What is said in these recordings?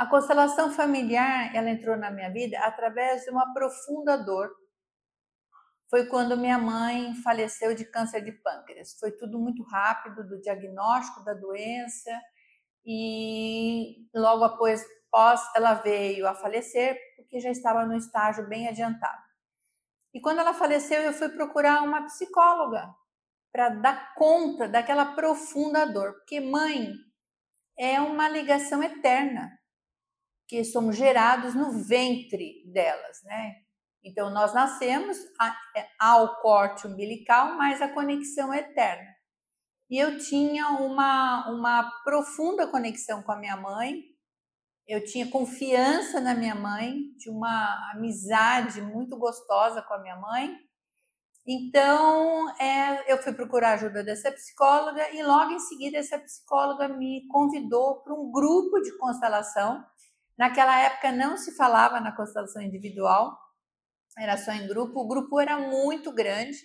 A constelação familiar, ela entrou na minha vida através de uma profunda dor. Foi quando minha mãe faleceu de câncer de pâncreas. Foi tudo muito rápido do diagnóstico da doença e logo após, após ela veio a falecer, porque já estava no estágio bem adiantado. E quando ela faleceu, eu fui procurar uma psicóloga para dar conta daquela profunda dor, porque mãe é uma ligação eterna, que somos gerados no ventre delas, né? Então nós nascemos ao é, corte umbilical, mas a conexão é eterna. E eu tinha uma, uma profunda conexão com a minha mãe, eu tinha confiança na minha mãe, tinha uma amizade muito gostosa com a minha mãe. Então, é, eu fui procurar ajuda dessa psicóloga e logo em seguida essa psicóloga me convidou para um grupo de constelação. Naquela época não se falava na constelação individual, era só em grupo. O grupo era muito grande,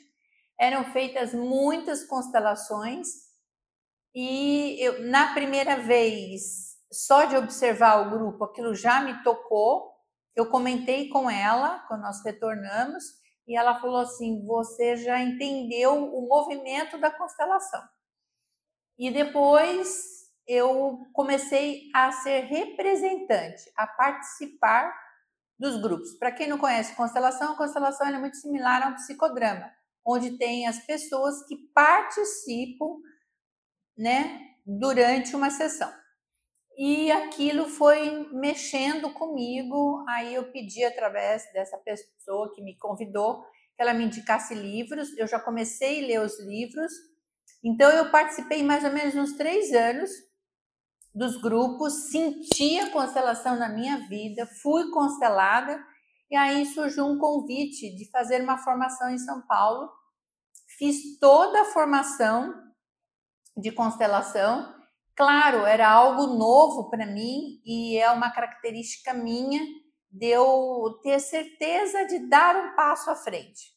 eram feitas muitas constelações e eu, na primeira vez só de observar o grupo, aquilo já me tocou. Eu comentei com ela quando nós retornamos e ela falou assim: você já entendeu o movimento da constelação. E depois eu comecei a ser representante, a participar dos grupos. Para quem não conhece constelação, a constelação é muito similar a um psicodrama, onde tem as pessoas que participam, né, durante uma sessão. E aquilo foi mexendo comigo. Aí eu pedi através dessa pessoa que me convidou que ela me indicasse livros. Eu já comecei a ler os livros. Então eu participei mais ou menos uns três anos dos grupos, senti a constelação na minha vida, fui constelada e aí surgiu um convite de fazer uma formação em São Paulo. Fiz toda a formação de constelação Claro, era algo novo para mim e é uma característica minha de eu ter certeza de dar um passo à frente.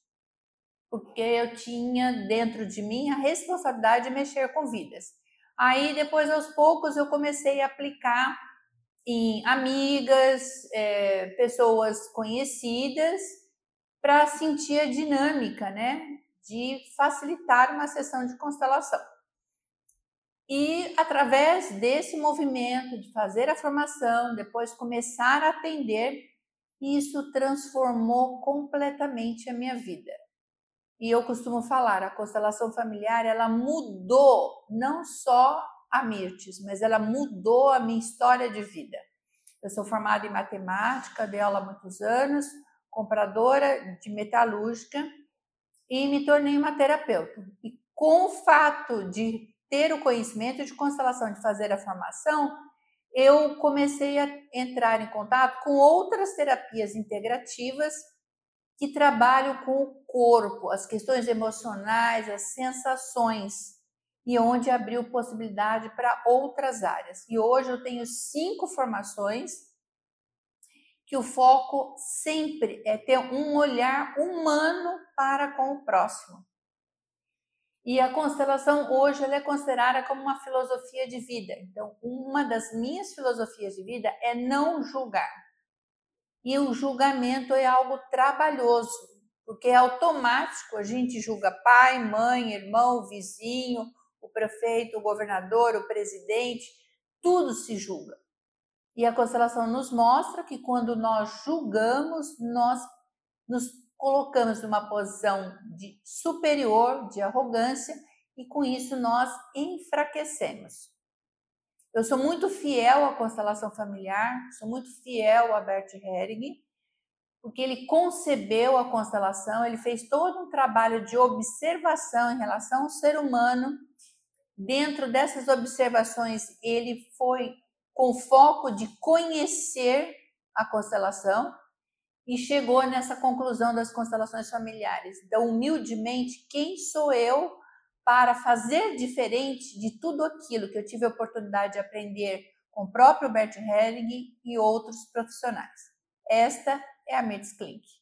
Porque eu tinha dentro de mim a responsabilidade de mexer com vidas. Aí, depois, aos poucos, eu comecei a aplicar em amigas, é, pessoas conhecidas, para sentir a dinâmica, né? De facilitar uma sessão de constelação. E através desse movimento de fazer a formação, depois começar a atender, isso transformou completamente a minha vida. E eu costumo falar, a constelação familiar, ela mudou não só a Mirtes, mas ela mudou a minha história de vida. Eu sou formada em matemática, dei aula há muitos anos, compradora de metalúrgica e me tornei uma terapeuta. E com o fato de ter o conhecimento de constelação, de fazer a formação, eu comecei a entrar em contato com outras terapias integrativas que trabalham com o corpo, as questões emocionais, as sensações, e onde abriu possibilidade para outras áreas. E hoje eu tenho cinco formações que o foco sempre é ter um olhar humano para com o próximo. E a constelação hoje ela é considerada como uma filosofia de vida. Então, uma das minhas filosofias de vida é não julgar. E o julgamento é algo trabalhoso, porque é automático, a gente julga pai, mãe, irmão, vizinho, o prefeito, o governador, o presidente, tudo se julga. E a constelação nos mostra que quando nós julgamos, nós nos colocamos numa posição de superior, de arrogância, e com isso nós enfraquecemos. Eu sou muito fiel à constelação familiar, sou muito fiel a Bert Helling, porque ele concebeu a constelação, ele fez todo um trabalho de observação em relação ao ser humano. Dentro dessas observações, ele foi com foco de conhecer a constelação, e chegou nessa conclusão das constelações familiares. Então, humildemente, quem sou eu para fazer diferente de tudo aquilo que eu tive a oportunidade de aprender com o próprio Bert Helling e outros profissionais? Esta é a Metz Klink.